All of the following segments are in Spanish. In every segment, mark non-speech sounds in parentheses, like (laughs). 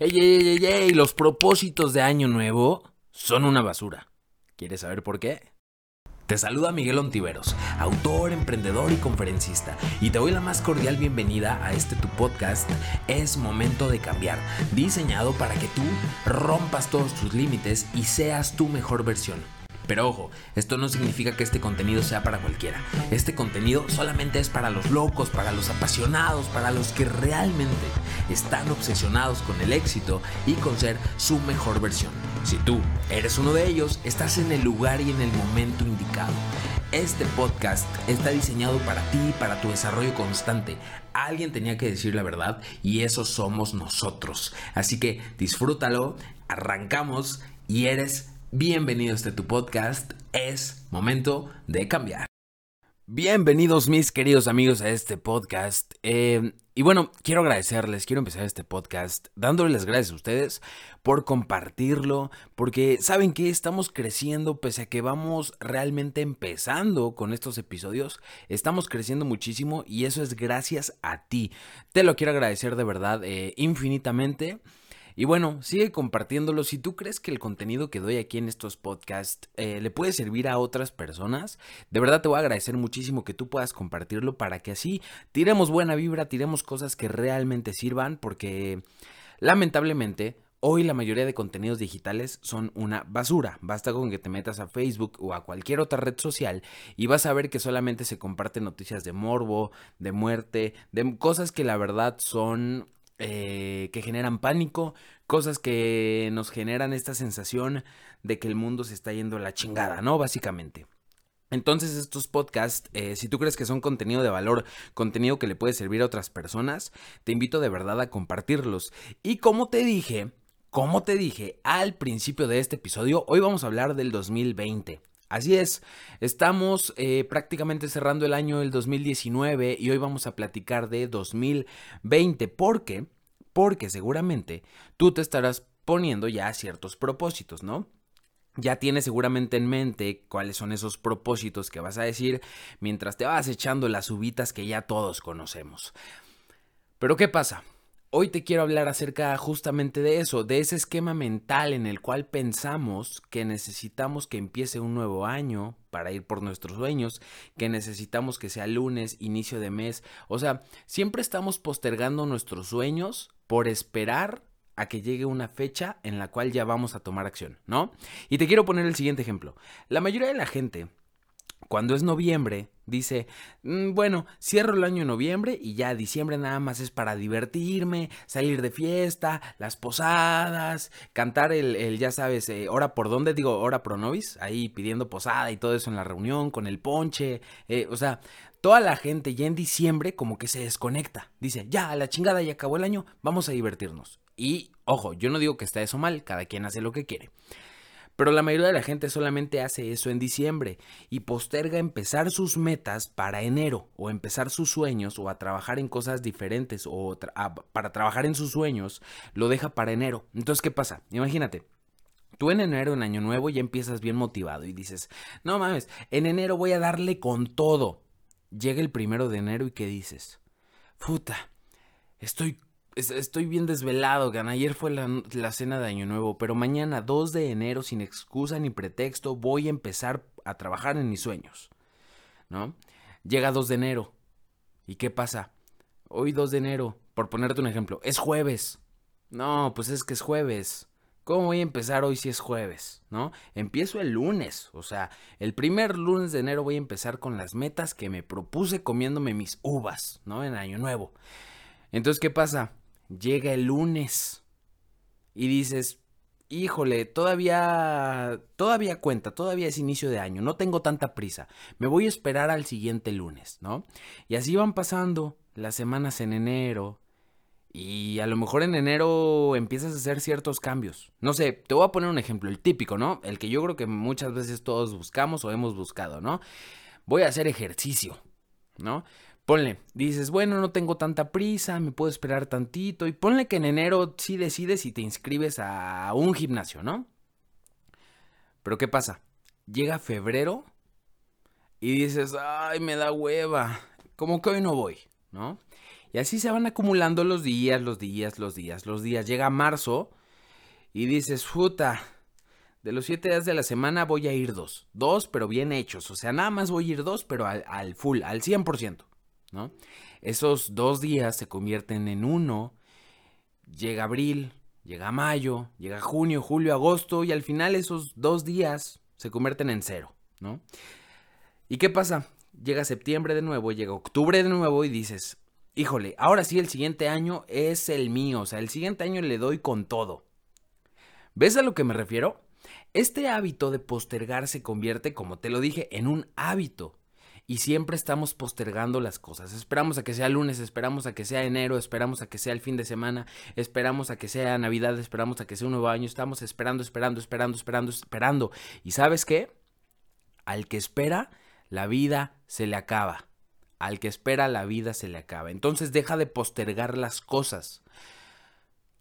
Ey, ey, ey, ey, los propósitos de Año Nuevo son una basura. ¿Quieres saber por qué? Te saluda Miguel Ontiveros, autor, emprendedor y conferencista, y te doy la más cordial bienvenida a este tu podcast Es Momento de Cambiar, diseñado para que tú rompas todos tus límites y seas tu mejor versión. Pero ojo, esto no significa que este contenido sea para cualquiera. Este contenido solamente es para los locos, para los apasionados, para los que realmente están obsesionados con el éxito y con ser su mejor versión. Si tú eres uno de ellos, estás en el lugar y en el momento indicado. Este podcast está diseñado para ti, para tu desarrollo constante. Alguien tenía que decir la verdad y eso somos nosotros. Así que disfrútalo, arrancamos y eres Bienvenidos a este tu podcast. Es momento de cambiar. Bienvenidos mis queridos amigos a este podcast. Eh, y bueno, quiero agradecerles, quiero empezar este podcast dándoles las gracias a ustedes por compartirlo, porque saben que estamos creciendo pese a que vamos realmente empezando con estos episodios, estamos creciendo muchísimo y eso es gracias a ti. Te lo quiero agradecer de verdad eh, infinitamente. Y bueno, sigue compartiéndolo. Si tú crees que el contenido que doy aquí en estos podcasts eh, le puede servir a otras personas, de verdad te voy a agradecer muchísimo que tú puedas compartirlo para que así tiremos buena vibra, tiremos cosas que realmente sirvan, porque lamentablemente Hoy la mayoría de contenidos digitales son una basura. Basta con que te metas a Facebook o a cualquier otra red social y vas a ver que solamente se comparten noticias de morbo, de muerte, de cosas que la verdad son eh, que generan pánico, cosas que nos generan esta sensación de que el mundo se está yendo a la chingada, ¿no? Básicamente. Entonces estos podcasts, eh, si tú crees que son contenido de valor, contenido que le puede servir a otras personas, te invito de verdad a compartirlos. Y como te dije, como te dije al principio de este episodio, hoy vamos a hablar del 2020. Así es, estamos eh, prácticamente cerrando el año del 2019 y hoy vamos a platicar de 2020. ¿Por qué? Porque seguramente tú te estarás poniendo ya ciertos propósitos, ¿no? Ya tienes seguramente en mente cuáles son esos propósitos que vas a decir mientras te vas echando las uvitas que ya todos conocemos. Pero ¿qué pasa? Hoy te quiero hablar acerca justamente de eso, de ese esquema mental en el cual pensamos que necesitamos que empiece un nuevo año para ir por nuestros sueños, que necesitamos que sea lunes, inicio de mes, o sea, siempre estamos postergando nuestros sueños por esperar a que llegue una fecha en la cual ya vamos a tomar acción, ¿no? Y te quiero poner el siguiente ejemplo. La mayoría de la gente cuando es noviembre, dice, mm, bueno, cierro el año en noviembre y ya diciembre nada más es para divertirme, salir de fiesta, las posadas, cantar el, ya sabes, eh, hora por dónde, digo, hora pro novis, ahí pidiendo posada y todo eso en la reunión, con el ponche, eh, o sea, toda la gente ya en diciembre como que se desconecta, dice, ya, a la chingada ya acabó el año, vamos a divertirnos. Y, ojo, yo no digo que está eso mal, cada quien hace lo que quiere. Pero la mayoría de la gente solamente hace eso en diciembre y posterga empezar sus metas para enero o empezar sus sueños o a trabajar en cosas diferentes o para trabajar en sus sueños lo deja para enero. Entonces, ¿qué pasa? Imagínate. Tú en enero, en año nuevo, ya empiezas bien motivado y dices, no mames, en enero voy a darle con todo. Llega el primero de enero y ¿qué dices? Puta, estoy Estoy bien desvelado, gan. Ayer fue la, cena de Año Nuevo, pero mañana, 2 de enero, sin excusa ni pretexto, voy a empezar a trabajar en mis sueños. ¿No? Llega 2 de enero. ¿Y qué pasa? Hoy 2 de enero, por ponerte un ejemplo, es jueves. No, pues es que es jueves. ¿Cómo voy a empezar hoy si es jueves? ¿No? Empiezo el lunes. O sea, el primer lunes de enero voy a empezar con las metas que me propuse comiéndome mis uvas, ¿no? En Año Nuevo. Entonces, ¿qué pasa? Llega el lunes y dices, híjole, todavía, todavía cuenta, todavía es inicio de año, no tengo tanta prisa, me voy a esperar al siguiente lunes, ¿no? Y así van pasando las semanas en enero. Y a lo mejor en enero empiezas a hacer ciertos cambios. No sé, te voy a poner un ejemplo, el típico, ¿no? El que yo creo que muchas veces todos buscamos o hemos buscado, ¿no? Voy a hacer ejercicio, ¿no? Ponle, dices, bueno, no tengo tanta prisa, me puedo esperar tantito. Y ponle que en enero sí decides y te inscribes a un gimnasio, ¿no? Pero ¿qué pasa? Llega febrero y dices, ay, me da hueva, como que hoy no voy, ¿no? Y así se van acumulando los días, los días, los días, los días. Llega marzo y dices, puta, de los siete días de la semana voy a ir dos. Dos, pero bien hechos. O sea, nada más voy a ir dos, pero al, al full, al 100%. Esos dos días se convierten en uno. Llega abril, llega mayo, llega junio, julio, agosto y al final esos dos días se convierten en cero, ¿no? ¿Y qué pasa? Llega septiembre de nuevo, llega octubre de nuevo y dices, híjole, ahora sí el siguiente año es el mío, o sea, el siguiente año le doy con todo. ¿Ves a lo que me refiero? Este hábito de postergar se convierte, como te lo dije, en un hábito y siempre estamos postergando las cosas. Esperamos a que sea lunes, esperamos a que sea enero, esperamos a que sea el fin de semana, esperamos a que sea Navidad, esperamos a que sea un nuevo año, estamos esperando, esperando, esperando, esperando, esperando. ¿Y sabes qué? Al que espera, la vida se le acaba. Al que espera, la vida se le acaba. Entonces deja de postergar las cosas.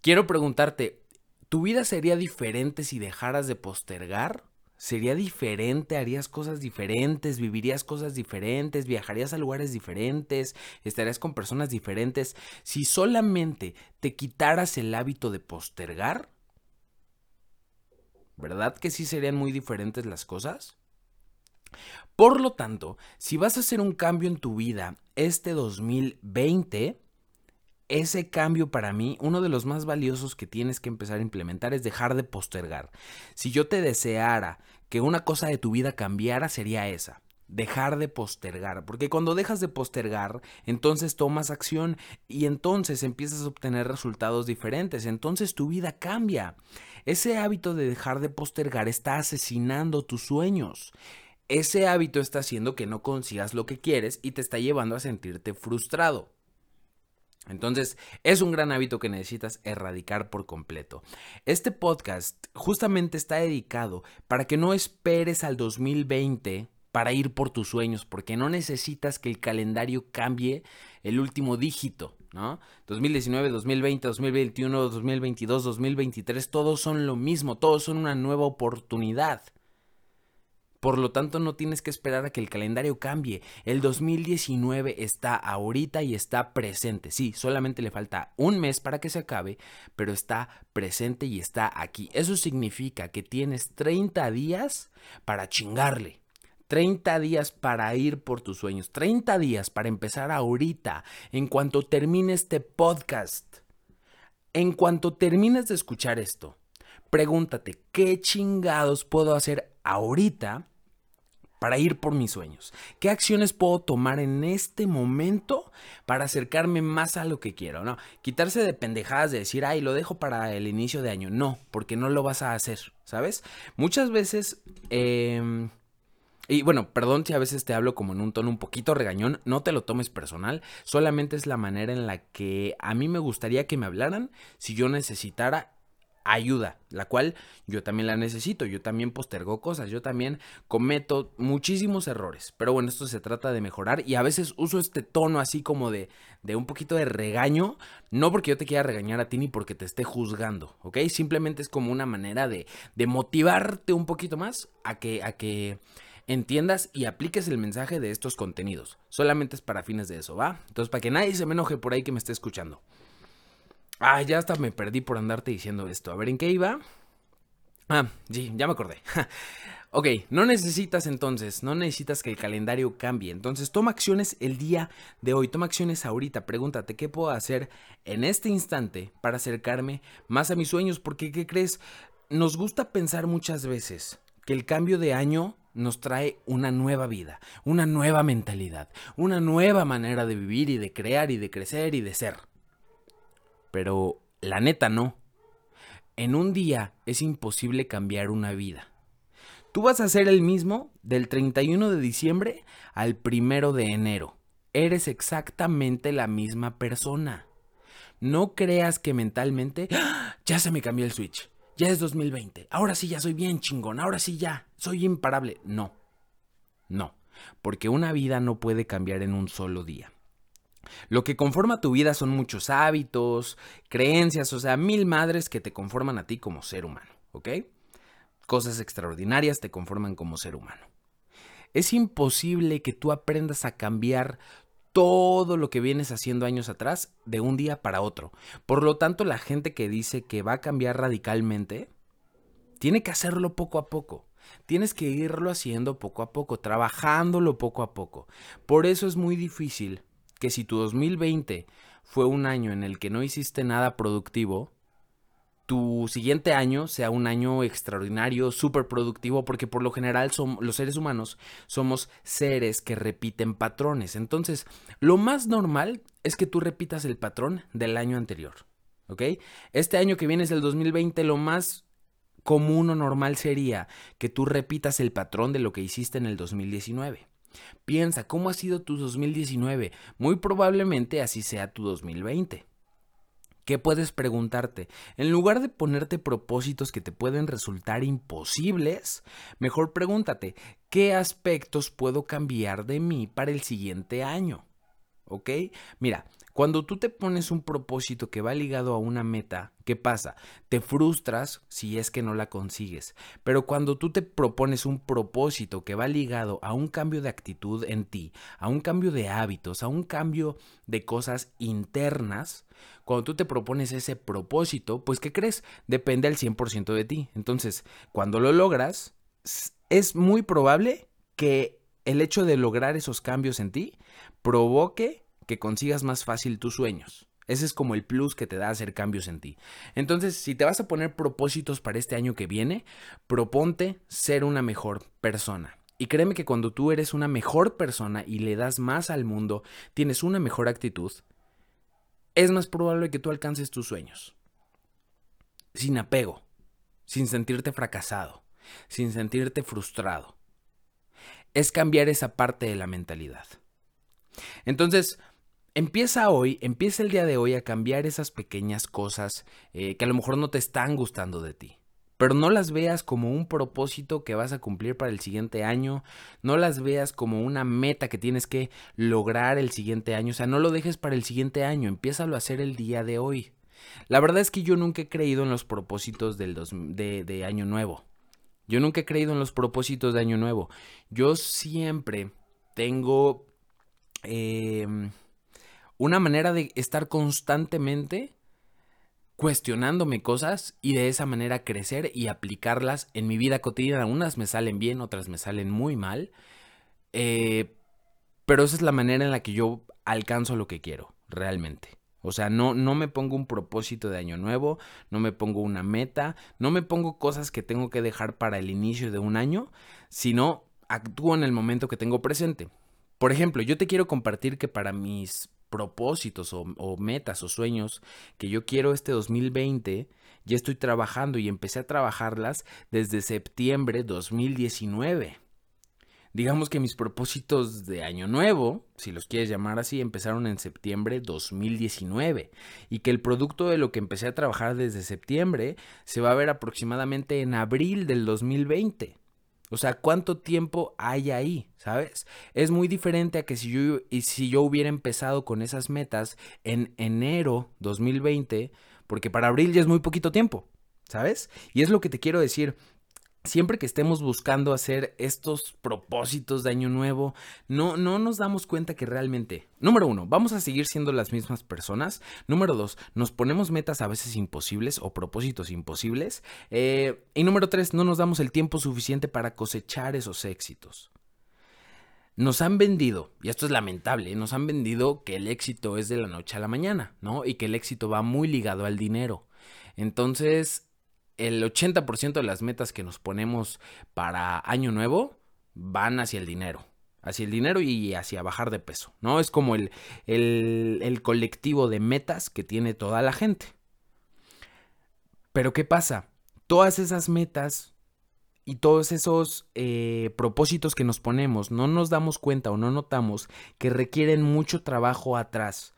Quiero preguntarte, ¿tu vida sería diferente si dejaras de postergar? Sería diferente, harías cosas diferentes, vivirías cosas diferentes, viajarías a lugares diferentes, estarías con personas diferentes. Si solamente te quitaras el hábito de postergar, ¿verdad que sí serían muy diferentes las cosas? Por lo tanto, si vas a hacer un cambio en tu vida este 2020, ese cambio para mí, uno de los más valiosos que tienes que empezar a implementar es dejar de postergar. Si yo te deseara que una cosa de tu vida cambiara, sería esa. Dejar de postergar, porque cuando dejas de postergar, entonces tomas acción y entonces empiezas a obtener resultados diferentes, entonces tu vida cambia. Ese hábito de dejar de postergar está asesinando tus sueños. Ese hábito está haciendo que no consigas lo que quieres y te está llevando a sentirte frustrado. Entonces, es un gran hábito que necesitas erradicar por completo. Este podcast justamente está dedicado para que no esperes al 2020 para ir por tus sueños, porque no necesitas que el calendario cambie el último dígito, ¿no? 2019, 2020, 2021, 2022, 2023, todos son lo mismo, todos son una nueva oportunidad. Por lo tanto, no tienes que esperar a que el calendario cambie. El 2019 está ahorita y está presente. Sí, solamente le falta un mes para que se acabe, pero está presente y está aquí. Eso significa que tienes 30 días para chingarle. 30 días para ir por tus sueños. 30 días para empezar ahorita, en cuanto termine este podcast. En cuanto termines de escuchar esto, pregúntate, ¿qué chingados puedo hacer ahorita para ir por mis sueños? ¿Qué acciones puedo tomar en este momento para acercarme más a lo que quiero? No, quitarse de pendejadas de decir, ay, lo dejo para el inicio de año. No, porque no lo vas a hacer, ¿sabes? Muchas veces... Em, y bueno, perdón si a veces te hablo como en un tono un poquito regañón, no te lo tomes personal, solamente es la manera en la que a mí me gustaría que me hablaran si yo necesitara ayuda, la cual yo también la necesito, yo también postergo cosas, yo también cometo muchísimos errores, pero bueno, esto se trata de mejorar y a veces uso este tono así como de, de un poquito de regaño, no porque yo te quiera regañar a ti ni porque te esté juzgando, ¿ok? Simplemente es como una manera de, de motivarte un poquito más a que, a que entiendas y apliques el mensaje de estos contenidos, solamente es para fines de eso, ¿va? Entonces, para que nadie se me enoje por ahí que me esté escuchando. Ah, ya hasta me perdí por andarte diciendo esto. A ver, ¿en qué iba? Ah, sí, ya me acordé. (laughs) ok, no necesitas entonces, no necesitas que el calendario cambie. Entonces toma acciones el día de hoy, toma acciones ahorita. Pregúntate qué puedo hacer en este instante para acercarme más a mis sueños. Porque, ¿qué crees? Nos gusta pensar muchas veces que el cambio de año nos trae una nueva vida, una nueva mentalidad, una nueva manera de vivir y de crear y de crecer y de ser. Pero la neta no. En un día es imposible cambiar una vida. Tú vas a ser el mismo del 31 de diciembre al 1 de enero. Eres exactamente la misma persona. No creas que mentalmente ¡Ah! ya se me cambió el switch. Ya es 2020. Ahora sí ya soy bien chingón. Ahora sí ya. Soy imparable. No. No. Porque una vida no puede cambiar en un solo día. Lo que conforma tu vida son muchos hábitos, creencias, o sea, mil madres que te conforman a ti como ser humano, ¿ok? Cosas extraordinarias te conforman como ser humano. Es imposible que tú aprendas a cambiar todo lo que vienes haciendo años atrás de un día para otro. Por lo tanto, la gente que dice que va a cambiar radicalmente, tiene que hacerlo poco a poco. Tienes que irlo haciendo poco a poco, trabajándolo poco a poco. Por eso es muy difícil que si tu 2020 fue un año en el que no hiciste nada productivo, tu siguiente año sea un año extraordinario, súper productivo, porque por lo general son, los seres humanos somos seres que repiten patrones. Entonces, lo más normal es que tú repitas el patrón del año anterior. ¿Ok? Este año que viene es el 2020, lo más común o normal sería que tú repitas el patrón de lo que hiciste en el 2019. Piensa, ¿cómo ha sido tu 2019? Muy probablemente así sea tu 2020. ¿Qué puedes preguntarte? En lugar de ponerte propósitos que te pueden resultar imposibles, mejor pregúntate, ¿qué aspectos puedo cambiar de mí para el siguiente año? ¿Ok? Mira, cuando tú te pones un propósito que va ligado a una meta, ¿qué pasa? Te frustras si es que no la consigues. Pero cuando tú te propones un propósito que va ligado a un cambio de actitud en ti, a un cambio de hábitos, a un cambio de cosas internas, cuando tú te propones ese propósito, pues ¿qué crees? Depende al 100% de ti. Entonces, cuando lo logras, es muy probable que el hecho de lograr esos cambios en ti provoque que consigas más fácil tus sueños. Ese es como el plus que te da hacer cambios en ti. Entonces, si te vas a poner propósitos para este año que viene, proponte ser una mejor persona. Y créeme que cuando tú eres una mejor persona y le das más al mundo, tienes una mejor actitud, es más probable que tú alcances tus sueños. Sin apego, sin sentirte fracasado, sin sentirte frustrado. Es cambiar esa parte de la mentalidad. Entonces, empieza hoy, empieza el día de hoy a cambiar esas pequeñas cosas eh, que a lo mejor no te están gustando de ti. Pero no las veas como un propósito que vas a cumplir para el siguiente año, no las veas como una meta que tienes que lograr el siguiente año, o sea, no lo dejes para el siguiente año, empiézalo a hacer el día de hoy. La verdad es que yo nunca he creído en los propósitos del de, de Año Nuevo. Yo nunca he creído en los propósitos de Año Nuevo. Yo siempre tengo Em, una manera de estar constantemente cuestionándome cosas y de esa manera crecer y aplicarlas en mi vida cotidiana. Unas me salen bien, otras me salen muy mal. Eh, pero esa es la manera en la que yo alcanzo lo que quiero, realmente. O sea, no, no me pongo un propósito de año nuevo, no me pongo una meta, no me pongo cosas que tengo que dejar para el inicio de un año, sino actúo en el momento que tengo presente. Por ejemplo, yo te quiero compartir que para mis propósitos o, metas o sueños que yo quiero este 2020, ya estoy trabajando y empecé a trabajarlas desde septiembre 2019. Digamos que mis propósitos de año nuevo, si los quieres llamar así, empezaron en septiembre 2019 y que el producto de lo que empecé a trabajar desde septiembre se va a ver aproximadamente en abril del 2020. O sea, ¿cuánto tiempo hay ahí? ¿Sabes? Es muy diferente a que si yo, si yo hubiera empezado con esas metas en enero 2020, porque para abril ya es muy poquito tiempo, ¿sabes? Y es lo que te quiero decir siempre que estemos buscando hacer estos propósitos de año nuevo, no, no nos damos cuenta que realmente, número uno, vamos a seguir siendo las mismas personas. Número dos, nos ponemos metas a veces imposibles o propósitos imposibles. Eh, y número tres, no nos damos el tiempo suficiente para cosechar esos éxitos. Nos han vendido, y esto es lamentable, nos han vendido que el éxito es de la noche a la mañana, ¿no? Y que el éxito va muy ligado al dinero. Entonces, el 80% de las metas que nos ponemos para año nuevo van hacia el dinero. Hacia el dinero y hacia bajar de peso, ¿no? Es como el, el, colectivo de metas que tiene toda la gente. Pero ¿qué pasa? Todas esas metas y todos esos eh, propósitos que nos ponemos, no nos damos cuenta o no notamos que requieren mucho trabajo atrás.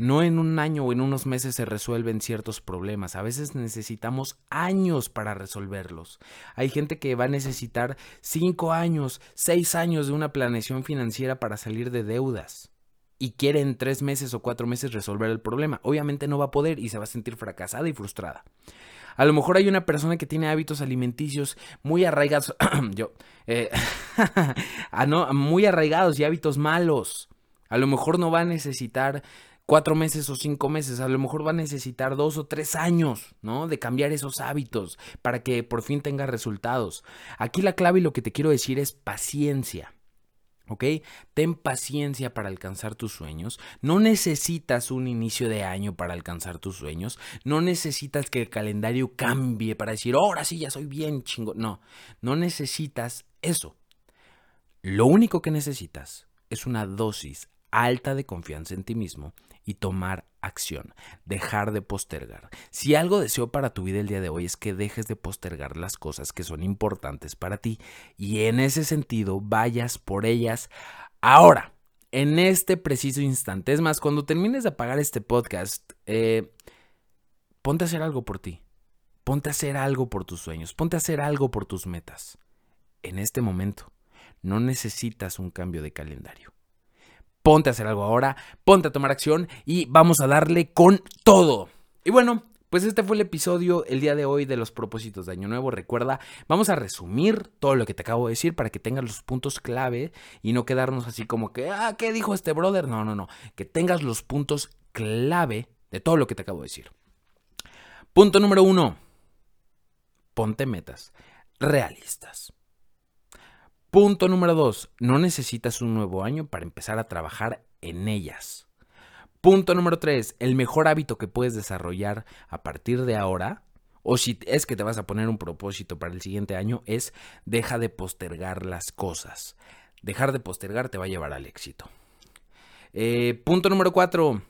No en un año o en unos meses se resuelven ciertos problemas, a veces necesitamos años para resolverlos. Hay gente que va a necesitar cinco años, seis años de una planeación financiera para salir de deudas y quiere en tres meses o cuatro meses resolver el problema. Obviamente no va a poder y se va a sentir fracasada y frustrada. A lo mejor hay una persona que tiene hábitos alimenticios muy arraigados, (clears throat) yo, eh, (laughs) ah, muy arraigados y hábitos malos A lo mejor no va a necesitar cuatro meses o cinco meses, a lo mejor va a necesitar dos o tres años, ¿no? De cambiar esos hábitos para que por fin tenga resultados. Aquí la clave y lo que te quiero decir es paciencia. ¿Ok? Ten paciencia para alcanzar tus sueños. No necesitas un inicio de año para alcanzar tus sueños. No necesitas que el calendario cambie para decir, ahora sí, ya soy bien chingo. No, no necesitas eso. Lo único que necesitas es una dosis alta de confianza en ti mismo y tomar acción, dejar de postergar. Si algo deseo para tu vida el día de hoy es que dejes de postergar las cosas que son importantes para ti y en ese sentido vayas por ellas ahora, en este preciso instante. Es más, cuando termines de apagar este podcast, eh, ponte a hacer algo por ti, ponte a hacer algo por tus sueños, ponte a hacer algo por tus metas. En este momento, no necesitas un cambio de calendario ponte a hacer algo ahora, ponte a tomar acción y vamos a darle con todo. Y bueno, pues este fue el episodio el día de hoy de los propósitos de Año Nuevo. Recuerda, vamos a resumir todo lo que te acabo de decir para que tengas los puntos clave y no quedarnos así como que, ah, ¿qué dijo este brother? No, no, no. Que tengas los puntos clave de todo lo que te acabo de decir. Punto número uno. Ponte metas realistas. Punto número dos, no necesitas un nuevo año para empezar a trabajar en ellas. Punto número tres, el mejor hábito que puedes desarrollar a partir de ahora, o si es que te vas a poner un propósito para el siguiente año, es deja de postergar las cosas. Dejar de postergar te va a llevar al éxito. Eh, punto número cuatro,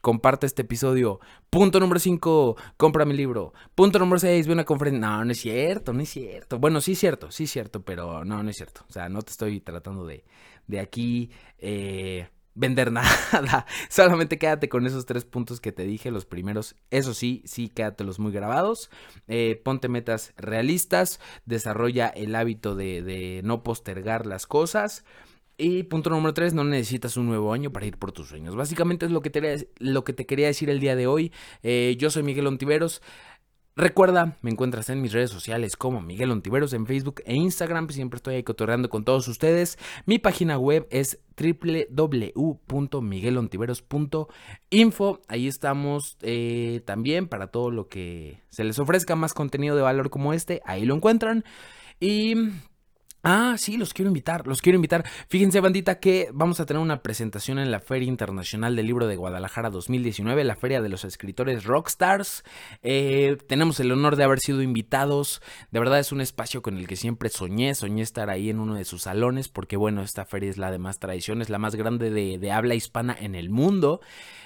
comparte este episodio. Punto número 5, compra mi libro. Punto número 6, ve una conferencia. No, no es cierto, no es cierto. Bueno, sí es cierto, sí es cierto, pero no, no es cierto. O sea, no te estoy tratando de, de aquí eh, vender (laughs) nada. Solamente quédate con esos tres puntos que te dije, los primeros. Eso sí, sí, quédatelos muy grabados. Eh, ponte metas realistas. Desarrolla el hábito de, de no postergar las cosas. Y punto número tres, no necesitas un nuevo año para ir por tus sueños. Básicamente es lo que te, lo que te quería decir el día de hoy. Eh, yo soy Miguel Ontiveros. Recuerda, me encuentras en mis redes sociales como Miguel Ontiveros en Facebook e Instagram. Siempre estoy ahí cotorreando con todos ustedes. Mi página web es www.miguelontiveros.info. Ahí estamos eh, también para todo lo que se les ofrezca más contenido de valor como este. Ahí lo encuentran. Y Ah, sí, los quiero invitar, los quiero invitar. Fíjense, bandita, que vamos a tener una presentación en la Feria Internacional del Libro de Guadalajara 2019, la Feria de los Escritores Rockstars. Eh, tenemos el honor de haber sido invitados. De verdad es un espacio con el que siempre soñé, soñé estar ahí en uno de sus salones, porque bueno, esta feria es la de más tradición, es la más grande de, de habla hispana en el mundo.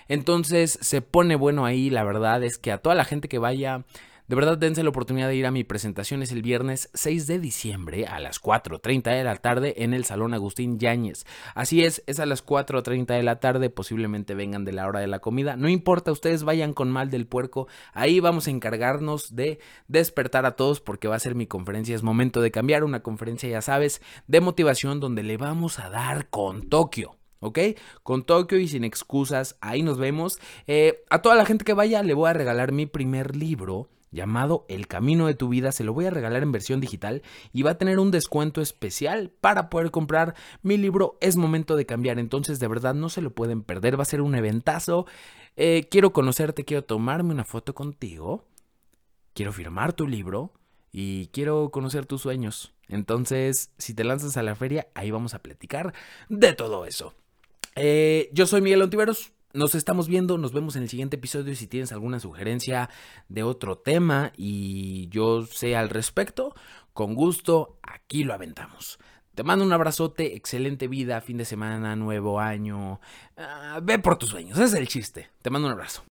Entonces se pone bueno ahí, la verdad es que a toda la gente que vaya... De verdad, dense la oportunidad de ir a mi presentación. Es el viernes 6 de diciembre a las 4.30 de la tarde en el Salón Agustín Yáñez. Así es, es a las 4.30 de la tarde. Posiblemente vengan de la hora de la comida. No importa, ustedes vayan con mal del puerco. Ahí vamos a encargarnos de despertar a todos porque va a ser mi conferencia. Es momento de cambiar. Una conferencia, ya sabes, de motivación donde le vamos a dar con Tokio. ¿ok? Con Tokio y sin excusas, ahí nos vemos. Eh, a toda la gente que vaya le voy a regalar mi primer libro llamado El Camino de tu Vida. Se lo voy a regalar en versión digital y va a tener un descuento especial para poder comprar mi libro Es Momento de Cambiar. Entonces, de verdad, no se lo pueden perder. Va a ser un eventazo. Eh, quiero conocerte, quiero tomarme una foto contigo. Quiero firmar tu libro y quiero conocer tus sueños. Entonces, si te lanzas a la feria, ahí vamos a platicar de todo eso. Eh, yo soy Miguel Ontiveros. Nos estamos viendo, nos vemos en el siguiente episodio. Si tienes alguna sugerencia de otro tema y yo sé al respecto, con gusto, aquí lo aventamos. Te mando un abrazote, excelente vida, fin de semana, nuevo año. Ah, ve por tus sueños, ese es el chiste. Te mando un abrazo.